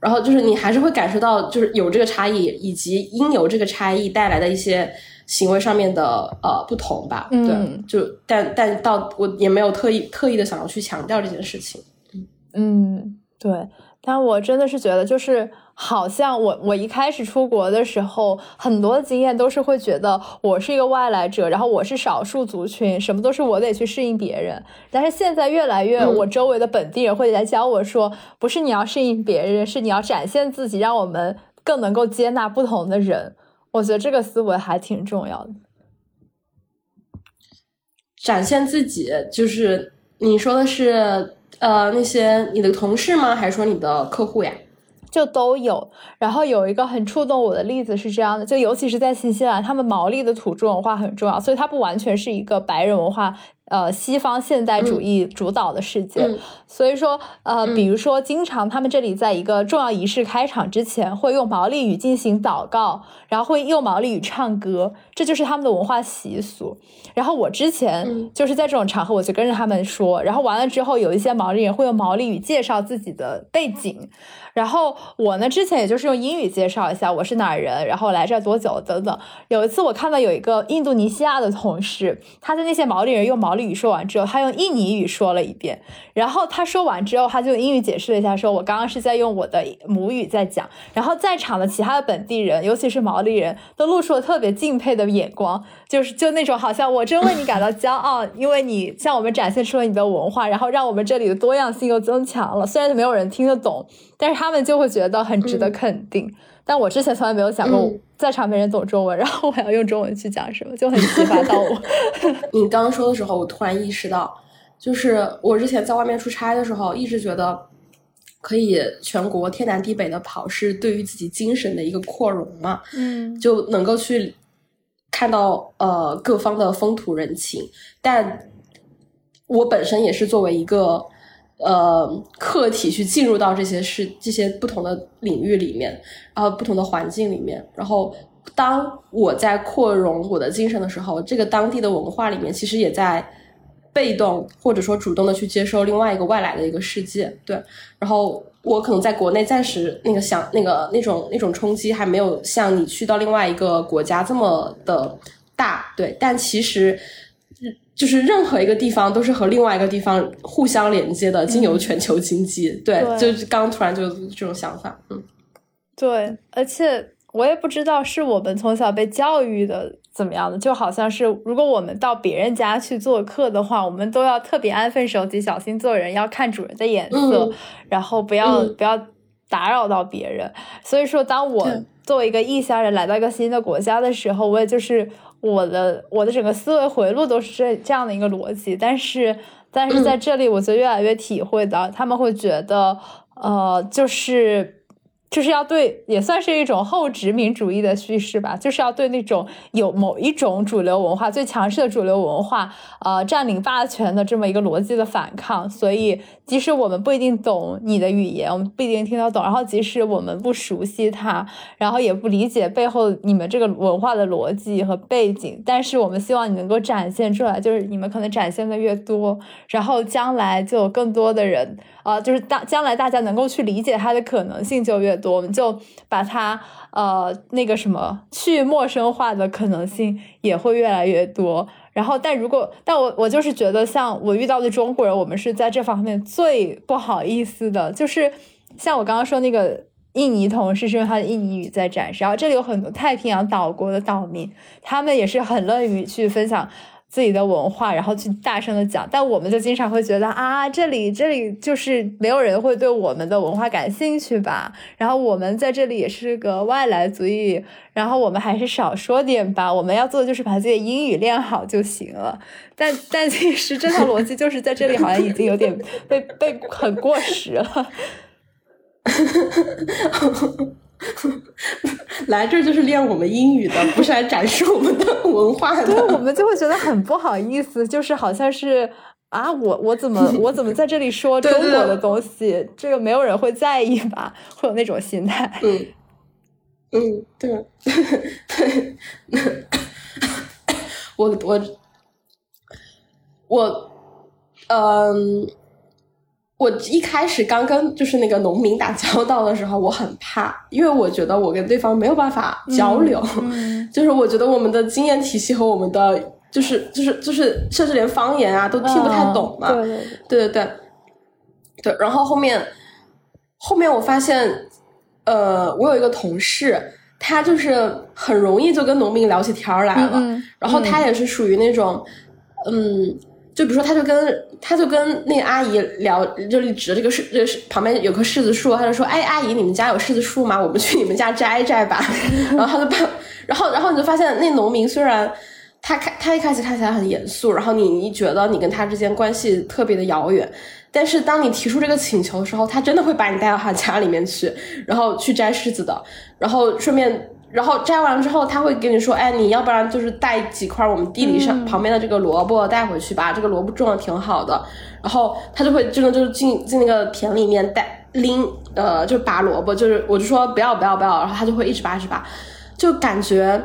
[SPEAKER 2] 然后就是你还是会感受到，就是有这个差异，以及因由这个差异带来的一些行为上面的呃不同吧。对，就但但到我也没有特意特意的想要去强调这件事情。
[SPEAKER 1] 嗯嗯，对，但我真的是觉得就是。好像我我一开始出国的时候，很多经验都是会觉得我是一个外来者，然后我是少数族群，什么都是我得去适应别人。但是现在越来越，我周围的本地人会来教我说，不是你要适应别人，是你要展现自己，让我们更能够接纳不同的人。我觉得这个思维还挺重要的。
[SPEAKER 2] 展现自己，就是你说的是呃那些你的同事吗？还是说你的客户呀？
[SPEAKER 1] 就都有，然后有一个很触动我的例子是这样的，就尤其是在新西兰，他们毛利的土著文化很重要，所以它不完全是一个白人文化呃，西方现代主义主导的世界，所以说，呃，比如说，经常他们这里在一个重要仪式开场之前，会用毛利语进行祷告，然后会用毛利语唱歌，这就是他们的文化习俗。然后我之前就是在这种场合，我就跟着他们说，然后完了之后，有一些毛利人会用毛利语介绍自己的背景。然后我呢，之前也就是用英语介绍一下我是哪人，然后来这多久等等。有一次我看到有一个印度尼西亚的同事，他在那些毛利人用毛利语说完之后，他用印尼语说了一遍。然后他说完之后，他就用英语解释了一下，说我刚刚是在用我的母语在讲。然后在场的其他的本地人，尤其是毛利人都露出了特别敬佩的眼光，就是就那种好像我真为你感到骄傲，因为你向我们展现出了你的文化，然后让我们这里的多样性又增强了。虽然没有人听得懂，但是他。他们就会觉得很值得肯定，但我之前从来没有想过，在场没人懂中文，然后我要用中文去讲什么，就很启发到我。(laughs)
[SPEAKER 2] 你刚刚说的时候，我突然意识到，就是我之前在外面出差的时候，一直觉得可以全国天南地北的跑，是对于自己精神的一个扩容嘛，
[SPEAKER 1] 嗯，
[SPEAKER 2] 就能够去看到呃各方的风土人情。但我本身也是作为一个。呃，客体去进入到这些事、这些不同的领域里面，然后不同的环境里面，然后当我在扩容我的精神的时候，这个当地的文化里面其实也在被动或者说主动的去接受另外一个外来的一个世界。对，然后我可能在国内暂时那个想那个那种那种冲击还没有像你去到另外一个国家这么的大。对，但其实。就是任何一个地方都是和另外一个地方互相连接的，经由全球经济。对，就是刚突然就这种想法，嗯，
[SPEAKER 1] 对，而且我也不知道是我们从小被教育的怎么样的，就好像是如果我们到别人家去做客的话，我们都要特别安分守己、小心做人，要看主人的眼色，然后不要不要打扰到别人。所以说，当我作为一个异乡人来到一个新的国家的时候，我也就是。我的我的整个思维回路都是这这样的一个逻辑，但是但是在这里，我就越来越体会到，他们会觉得，呃，就是。就是要对，也算是一种后殖民主义的叙事吧。就是要对那种有某一种主流文化最强势的主流文化，呃，占领霸权的这么一个逻辑的反抗。所以，即使我们不一定懂你的语言，我们不一定听得懂，然后即使我们不熟悉它，然后也不理解背后你们这个文化的逻辑和背景，但是我们希望你能够展现出来，就是你们可能展现的越多，然后将来就有更多的人。啊，就是当将来大家能够去理解它的可能性就越多，我们就把它呃那个什么去陌生化的可能性也会越来越多。然后，但如果但我我就是觉得，像我遇到的中国人，我们是在这方面最不好意思的，就是像我刚刚说那个印尼同事，是用他的印尼语在展示。然后这里有很多太平洋岛国的岛民，他们也是很乐于去分享。自己的文化，然后去大声的讲，但我们就经常会觉得啊，这里这里就是没有人会对我们的文化感兴趣吧？然后我们在这里也是个外来族裔，然后我们还是少说点吧。我们要做的就是把自己的英语练好就行了。但但其实这套逻辑就是在这里好像已经有点被被很过时了。(laughs) (laughs)
[SPEAKER 2] 来这就是练我们英语的，不是来展示我们的文化的。
[SPEAKER 1] 对，我们就会觉得很不好意思，就是好像是啊，我我怎么 (laughs) 我怎么在这里说中国的东西，这个没有人会在意吧？会有那种心态。
[SPEAKER 2] 嗯嗯，对 (laughs) 对，我我我嗯。我一开始刚跟就是那个农民打交道的时候，我很怕，因为我觉得我跟对方没有办法交流，(laughs) 就是我觉得我们的经验体系和我们的就是就是就是甚至连方言啊都听不太懂嘛，
[SPEAKER 1] 对
[SPEAKER 2] 对对对对。然后后面后面我发现，呃，我有一个同事，他就是很容易就跟农民聊起天来了，然后他也是属于那种，嗯。就比如说，他就跟他就跟那个阿姨聊，就指着这个柿，这个旁边有棵柿子树，他就说：“哎，阿姨，你们家有柿子树吗？我们去你们家摘摘吧。(laughs) ”然后他就把，然后然后你就发现，那农民虽然。他看他一开始看起来很严肃，然后你你觉得你跟他之间关系特别的遥远，但是当你提出这个请求的时候，他真的会把你带到他家里面去，然后去摘柿子的，然后顺便。然后摘完了之后，他会跟你说：“哎，你要不然就是带几块我们地里上旁边的这个萝卜带回去吧，这个萝卜种的挺好的。”然后他就会真的就是进进那个田里面带拎呃，就拔萝卜，就是我就说不要不要不要，然后他就会一直拔一直拔，就感觉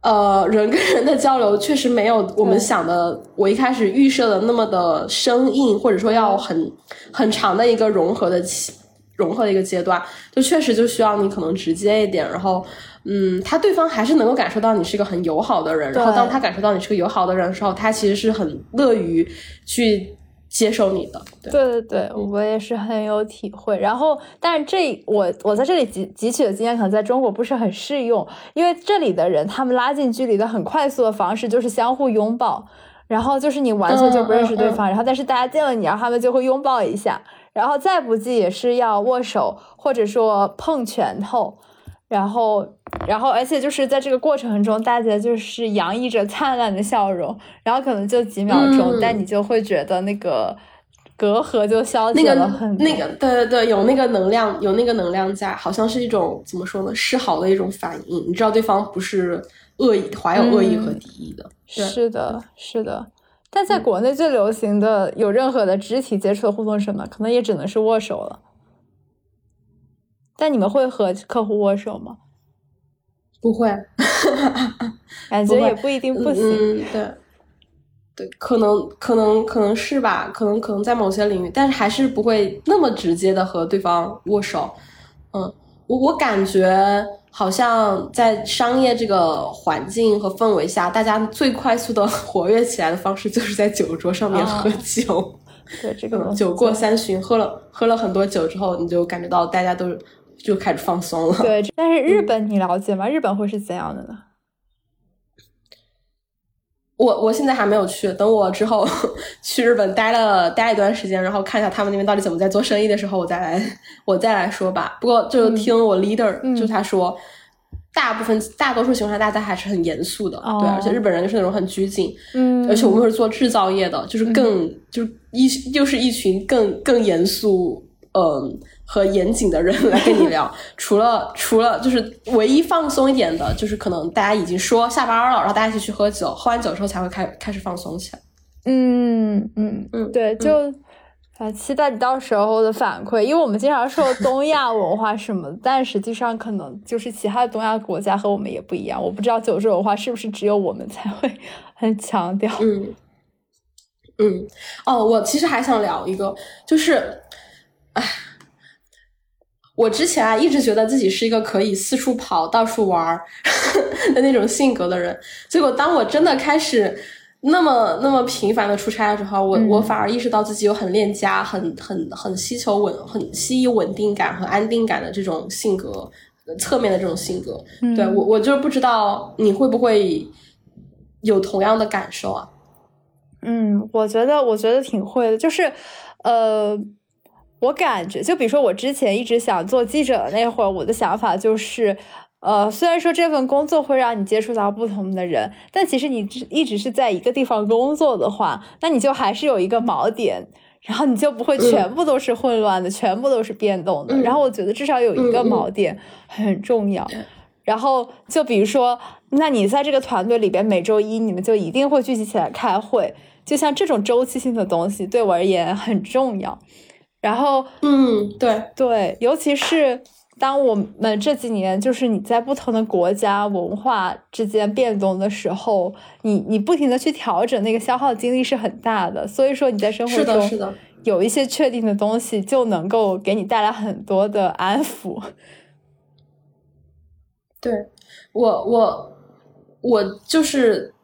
[SPEAKER 2] 呃人跟人的交流确实没有我们想的，我一开始预设的那么的生硬，(laughs) 或者说要很很长的一个融合的期融合的一个阶段，就确实就需要你可能直接一点，然后。嗯，他对方还是能够感受到你是一个很友好的人，然后当他感受到你是个友好的人的时候，他其实是很乐于去接受你的。
[SPEAKER 1] 对对对，我也是很有体会。然后，但是这我我在这里汲汲取的经验可能在中国不是很适用，因为这里的人他们拉近距离的很快速的方式就是相互拥抱，然后就是你完全就不认识对方，然后但是大家见了你，然后他们就会拥抱一下，然后再不济也是要握手或者说碰拳头。然后，然后，而且就是在这个过程中，大家就是洋溢着灿烂的笑容，然后可能就几秒钟，但你就会觉得那个隔阂就消解了很
[SPEAKER 2] 多。那个，对对对，有那个能量，有那个能量在，好像是一种怎么说呢，示好的一种反应。你知道对方不是恶意，怀有恶意和敌意的。
[SPEAKER 1] 是的，是的。但在国内最流行的有任何的肢体接触的互动是什么？可能也只能是握手了。但你们会和客户握手吗？
[SPEAKER 2] 不会，(laughs)
[SPEAKER 1] 感觉也不一定不行。
[SPEAKER 2] 嗯，对，对，可能可能可能是吧，可能可能在某些领域，但是还是不会那么直接的和对方握手。嗯，我我感觉好像在商业这个环境和氛围下，大家最快速的 (laughs) 活跃起来的方式，就是在酒桌上面喝酒。
[SPEAKER 1] 对，这个
[SPEAKER 2] 酒过三巡，喝了喝了很多酒之后，你就感觉到大家都。就开始放松了。
[SPEAKER 1] 对，(laughs) 但是日本你了解吗？日本会是怎样的呢？
[SPEAKER 2] 我我现在还没有去，等我之后 (laughs) 去日本待了待一段时间，然后看一下他们那边到底怎么在做生意的时候，我再来我再来说吧。不过就听我 leader 就他说，大部分大多数情况下大家还是很严肃的，对，而且日本人就是那种很拘谨，嗯，而且我们是做制造业的，就是更就是一就是一群更更严肃，嗯。和严谨的人来跟你聊，(laughs) 除了除了就是唯一放松一点的，就是可能大家已经说下班了，然后大家一起去喝酒，喝完酒之后才会开开始放松起来。
[SPEAKER 1] 嗯嗯嗯，对，就啊，期待你到时候的反馈，因为我们经常说东亚文化什么，但实际上可能就是其他的东亚国家和我们也不一样。我不知道酒桌文化是不是只有我们才会很强调。
[SPEAKER 2] 嗯嗯，哦，我其实还想聊一个，就是，唉。我之前啊，一直觉得自己是一个可以四处跑、到处玩儿 (laughs) 的那种性格的人。结果，当我真的开始那么那么频繁的出差的时候，我我反而意识到自己有很恋家、很很很希求稳、很希稳定感和安定感的这种性格，侧面的这种性格。对我，我就不知道你会不会有同样的感受啊？
[SPEAKER 1] 嗯，我觉得，我觉得挺会的，就是呃。我感觉，就比如说我之前一直想做记者那会儿，我的想法就是，呃，虽然说这份工作会让你接触到不同的人，但其实你一直是在一个地方工作的话，那你就还是有一个锚点，然后你就不会全部都是混乱的，全部都是变动的。然后我觉得至少有一个锚点很重要。然后就比如说，那你在这个团队里边，每周一你们就一定会聚集起来开会，就像这种周期性的东西，对我而言很重要。然后，
[SPEAKER 2] 嗯，对
[SPEAKER 1] 对，尤其是当我们这几年就是你在不同的国家文化之间变动的时候，你你不停的去调整，那个消耗精力是很大的。所以说你在生活中
[SPEAKER 2] 是的，
[SPEAKER 1] 有一些确定的东西就能够给你带来很多的安抚。
[SPEAKER 2] 对我，我我就是。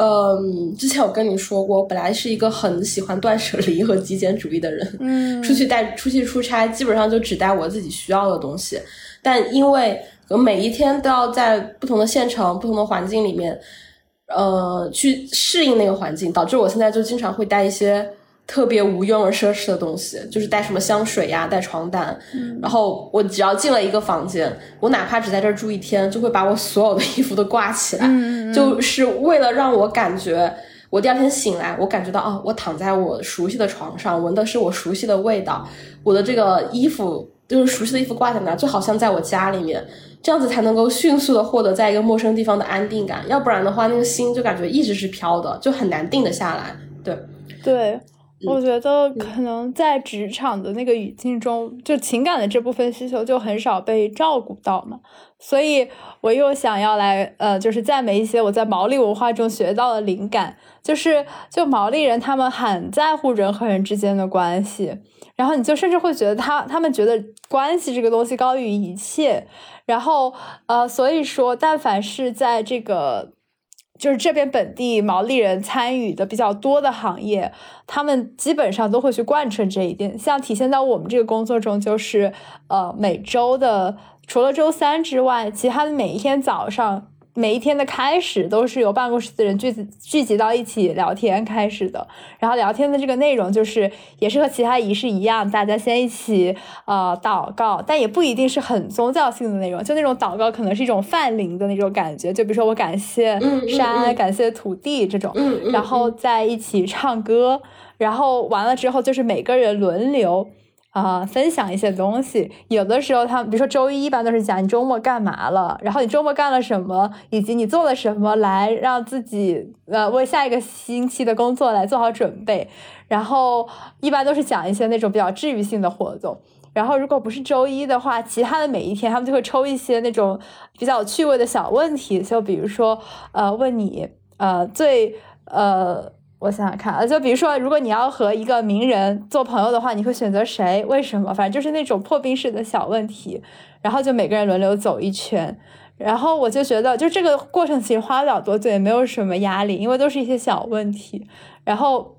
[SPEAKER 2] 嗯，之前我跟你说过，我本来是一个很喜欢断舍离和极简主义的人。
[SPEAKER 1] 嗯，
[SPEAKER 2] 出去带出去出差，基本上就只带我自己需要的东西。但因为我每一天都要在不同的县城、不同的环境里面，呃，去适应那个环境，导致我现在就经常会带一些。特别无用而奢侈的东西，就是带什么香水呀，带床单。然后我只要进了一个房间，我哪怕只在这儿住一天，就会把我所有的衣服都挂起来，就是为了让我感觉，我第二天醒来，我感觉到啊，我躺在我熟悉的床上，闻的是我熟悉的味道，我的这个衣服就是熟悉的衣服挂在那，就好像在我家里面，这样子才能够迅速的获得在一个陌生地方的安定感。要不然的话，那个心就感觉一直是飘的，就很难定得下来。对，
[SPEAKER 1] 对。我觉得可能在职场的那个语境中，就情感的这部分需求就很少被照顾到嘛，所以我又想要来呃，就是赞美一些我在毛利文化中学到的灵感，就是就毛利人他们很在乎人和人之间的关系，然后你就甚至会觉得他他们觉得关系这个东西高于一切，然后呃，所以说但凡是在这个。就是这边本地毛利人参与的比较多的行业，他们基本上都会去贯彻这一点。像体现在我们这个工作中，就是呃每周的除了周三之外，其他的每一天早上。每一天的开始都是由办公室的人聚聚集到一起聊天开始的，然后聊天的这个内容就是也是和其他仪式一样，大家先一起呃祷告，但也不一定是很宗教性的内容，就那种祷告可能是一种泛灵的那种感觉，就比如说我感谢山，感谢土地这种，然后在一起唱歌，然后完了之后就是每个人轮流。啊，分享一些东西。有的时候，他们比如说周一，一般都是讲你周末干嘛了，然后你周末干了什么，以及你做了什么，来让自己呃为下一个星期的工作来做好准备。然后一般都是讲一些那种比较治愈性的活动。然后如果不是周一的话，其他的每一天，他们就会抽一些那种比较趣味的小问题，就比如说呃问你呃最呃。我想想看啊，就比如说，如果你要和一个名人做朋友的话，你会选择谁？为什么？反正就是那种破冰式的小问题，然后就每个人轮流走一圈，然后我就觉得，就这个过程其实花不了多久，也没有什么压力，因为都是一些小问题。然后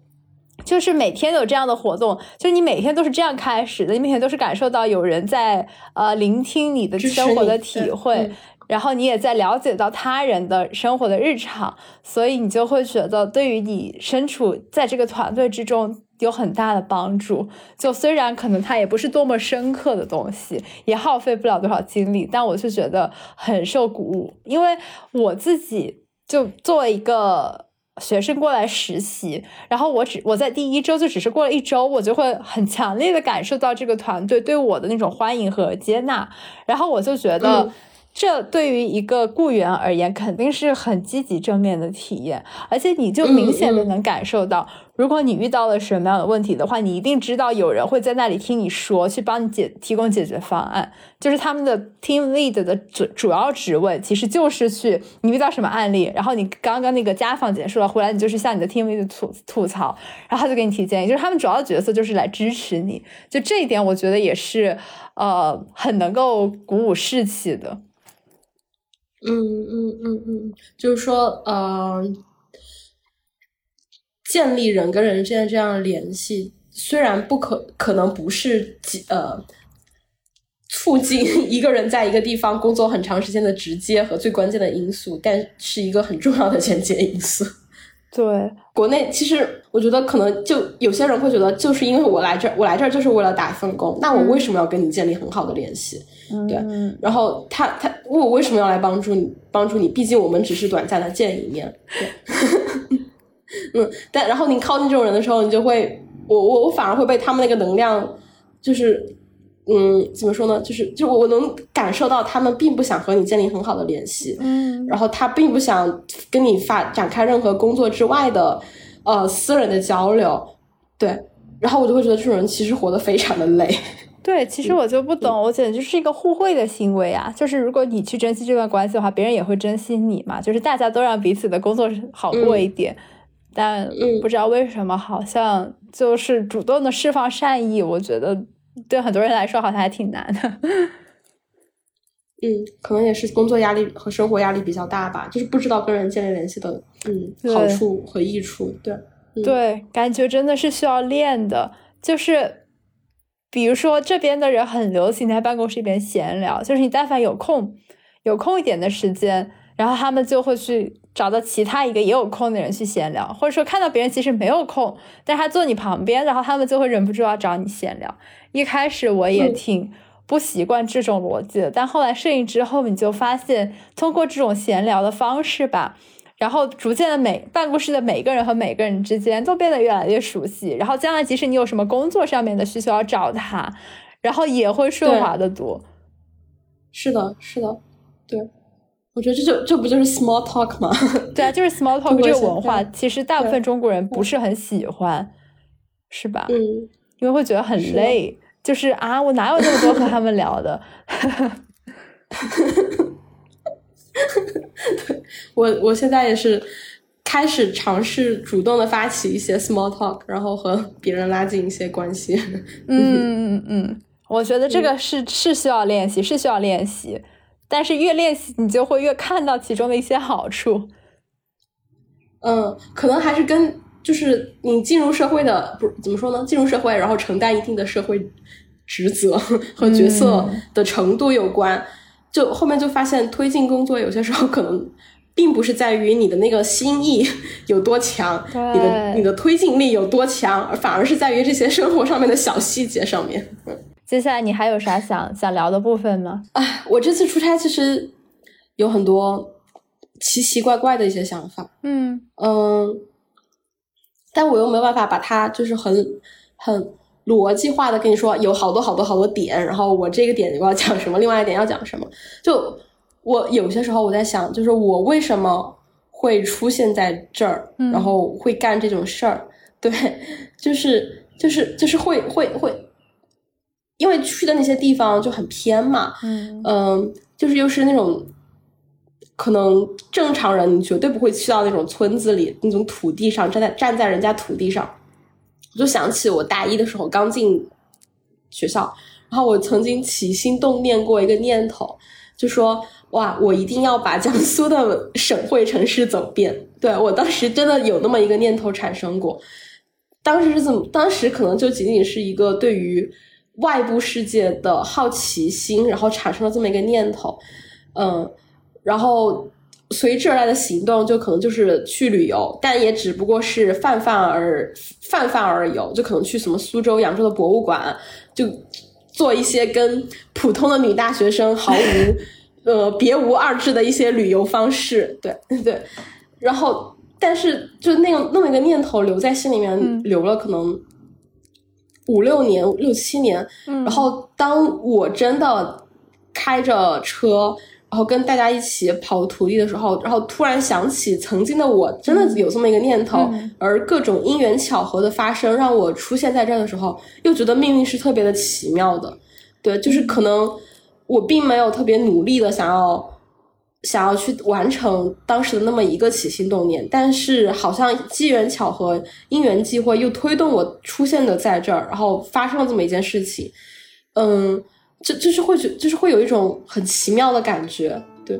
[SPEAKER 1] 就是每天有这样的活动，就是你每天都是这样开始的，你每天都是感受到有人在呃聆听你的生活的体会。然后你也在了解到他人的生活的日常，所以你就会觉得对于你身处在这个团队之中有很大的帮助。就虽然可能它也不是多么深刻的东西，也耗费不了多少精力，但我是觉得很受鼓舞。因为我自己就作为一个学生过来实习，然后我只我在第一周就只是过了一周，我就会很强烈的感受到这个团队对我的那种欢迎和接纳，然后我就觉得。这对于一个雇员而言，肯定是很积极正面的体验，而且你就明显的能感受到，如果你遇到了什么样的问题的话，你一定知道有人会在那里听你说，去帮你解提供解决方案。就是他们的 team lead 的主主要职位，其实就是去你遇到什么案例，然后你刚刚那个家访结束了回来，你就是向你的 team lead 吐吐槽，然后他就给你提建议。就是他们主要角色就是来支持你，就这一点，我觉得也是呃很能够鼓舞士气的。
[SPEAKER 2] 嗯嗯嗯嗯，就是说，呃，建立人跟人之间这样的联系，虽然不可可能不是呃促进 (laughs) 一个人在一个地方工作很长时间的直接和最关键的因素，但是一个很重要的间接因素。
[SPEAKER 1] 对，
[SPEAKER 2] 国内其实我觉得可能就有些人会觉得，就是因为我来这儿，我来这儿就是为了打一份工，那我为什么要跟你建立很好的联系？对，然后他他我为什么要来帮助你？帮助你，毕竟我们只是短暂的见一面。对，(laughs) 嗯，但然后你靠近这种人的时候，你就会，我我我反而会被他们那个能量，就是。嗯，怎么说呢？就是，就我能感受到他们并不想和你建立很好的联系，
[SPEAKER 1] 嗯，
[SPEAKER 2] 然后他并不想跟你发展开任何工作之外的，呃，私人的交流，对，然后我就会觉得这种人其实活得非常的累。(laughs)
[SPEAKER 1] 对，其实我就不懂，我简直就是一个互惠的行为啊，就是如果你去珍惜这段关系的话，别人也会珍惜你嘛，就是大家都让彼此的工作好过一点，但不知道为什么，好像就是主动的释放善意，我觉得。对很多人来说，好像还挺难的。(laughs)
[SPEAKER 2] 嗯，可能也是工作压力和生活压力比较大吧，就是不知道跟人建立联系的嗯好处和益处。对
[SPEAKER 1] 对，感觉真的是需要练的。就是比如说这边的人很流行在办公室里边闲聊，就是你但凡有空有空一点的时间，然后他们就会去找到其他一个也有空的人去闲聊，或者说看到别人其实没有空，但是他坐你旁边，然后他们就会忍不住要找你闲聊。一开始我也挺不习惯这种逻辑的，但后来适应之后，你就发现通过这种闲聊的方式吧，然后逐渐的每办公室的每个人和每个人之间都变得越来越熟悉，然后将来即使你有什么工作上面的需求要找他，然后也会顺滑的多。
[SPEAKER 2] 是的，是的，对。我觉得这就这不就是 small talk 吗？(laughs)
[SPEAKER 1] 对啊，就是 small talk 这个文化，其实大部分中国人不是很喜欢，是吧？
[SPEAKER 2] 嗯，
[SPEAKER 1] 因为会觉得很累，就是啊，我哪有那么多和他们聊的？(laughs)
[SPEAKER 2] 对，我我现在也是开始尝试主动的发起一些 small talk，然后和别人拉近一些关系。
[SPEAKER 1] 嗯嗯嗯嗯，(laughs) 我觉得这个是是需要练习，是需要练习。但是越练习，你就会越看到其中的一些好处。
[SPEAKER 2] 嗯，可能还是跟就是你进入社会的不怎么说呢？进入社会，然后承担一定的社会职责和角色的程度有关。就后面就发现，推进工作有些时候可能并不是在于你的那个心意有多强，你的你的推进力有多强，而反而是在于这些生活上面的小细节上面。
[SPEAKER 1] 接下来你还有啥想想聊的部分吗？
[SPEAKER 2] 哎，我这次出差其实有很多奇奇怪怪的一些想法，
[SPEAKER 1] 嗯
[SPEAKER 2] 嗯，但我又没有办法把它就是很很逻辑化的跟你说，有好多好多好多点，然后我这个点我要讲什么，另外一点要讲什么。就我有些时候我在想，就是我为什么会出现在这儿，然后会干这种事儿？对，就是就是就是会会会。因为去的那些地方就很偏嘛，嗯就是又是那种可能正常人绝对不会去到那种村子里那种土地上站在站在人家土地上，我就想起我大一的时候刚进学校，然后我曾经起心动念过一个念头，就说哇，我一定要把江苏的省会城市走遍。对我当时真的有那么一个念头产生过，当时是怎么？当时可能就仅仅是一个对于。外部世界的好奇心，然后产生了这么一个念头，嗯，然后随之而来的行动就可能就是去旅游，但也只不过是泛泛而泛泛而游，就可能去什么苏州、扬州的博物馆，就做一些跟普通的女大学生毫无 (laughs) 呃别无二致的一些旅游方式，对 (laughs) 对，然后但是就那个那么一个念头留在心里面，留了可能。五六年、六七年，然后当我真的开着车，然后跟大家一起跑土地的时候，然后突然想起曾经的我，真的有这么一个念头，而各种因缘巧合的发生，让我出现在这儿的时候，又觉得命运是特别的奇妙的。对，就是可能我并没有特别努力的想要。想要去完成当时的那么一个起心动念，但是好像机缘巧合、因缘际会又推动我出现的在这儿，然后发生了这么一件事情。嗯，就就是会觉，就是会有一种很奇妙的感觉，对。